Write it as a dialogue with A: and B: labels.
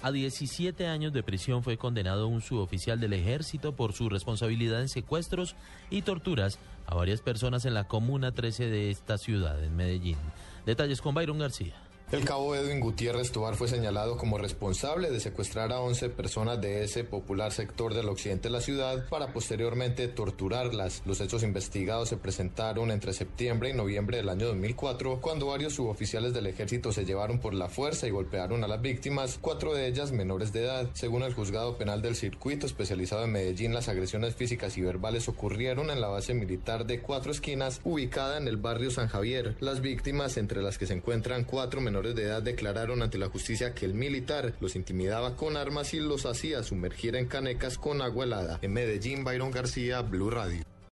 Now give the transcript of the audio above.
A: A 17 años de prisión fue condenado un suboficial del ejército por su responsabilidad en secuestros y torturas a varias personas en la Comuna 13 de esta ciudad, en Medellín. Detalles con Byron García.
B: El cabo Edwin Gutiérrez Tobar fue señalado como responsable de secuestrar a 11 personas de ese popular sector del occidente de la ciudad para posteriormente torturarlas. Los hechos investigados se presentaron entre septiembre y noviembre del año 2004, cuando varios suboficiales del ejército se llevaron por la fuerza y golpearon a las víctimas, cuatro de ellas menores de edad. Según el juzgado penal del circuito especializado en Medellín, las agresiones físicas y verbales ocurrieron en la base militar de Cuatro Esquinas, ubicada en el barrio San Javier. Las víctimas, entre las que se encuentran cuatro menores de edad declararon ante la justicia que el militar los intimidaba con armas y los hacía sumergir en canecas con agua helada. En Medellín, Byron García, Blue Radio.